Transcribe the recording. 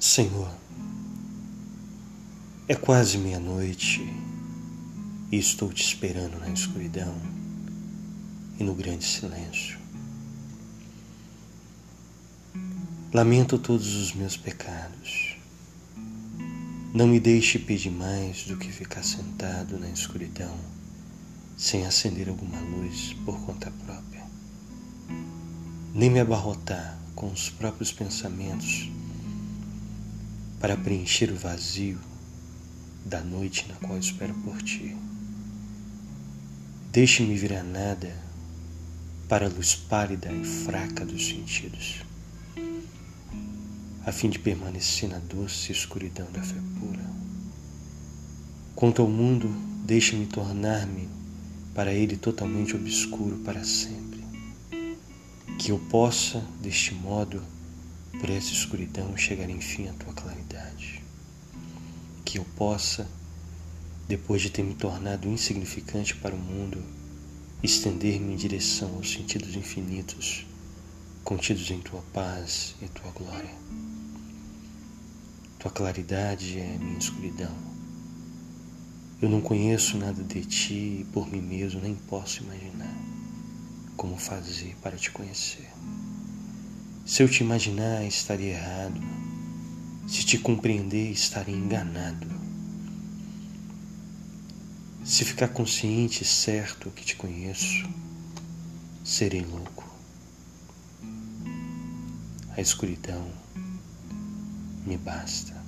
Senhor, é quase meia-noite e estou te esperando na escuridão e no grande silêncio. Lamento todos os meus pecados. Não me deixe pedir mais do que ficar sentado na escuridão sem acender alguma luz por conta própria. Nem me abarrotar com os próprios pensamentos para preencher o vazio da noite na qual espero por ti. Deixe-me virar nada para a luz pálida e fraca dos sentidos, a fim de permanecer na doce escuridão da fé pura. Quanto ao mundo, deixe-me tornar-me para ele totalmente obscuro para sempre, que eu possa, deste modo, por essa escuridão chegar enfim à tua claridade. Que eu possa, depois de ter me tornado insignificante para o mundo, estender-me em direção aos sentidos infinitos contidos em tua paz e tua glória. Tua claridade é minha escuridão. Eu não conheço nada de ti e por mim mesmo nem posso imaginar como fazer para te conhecer. Se eu te imaginar, estaria errado. Se te compreender, estaria enganado. Se ficar consciente e certo que te conheço, serei louco. A escuridão me basta.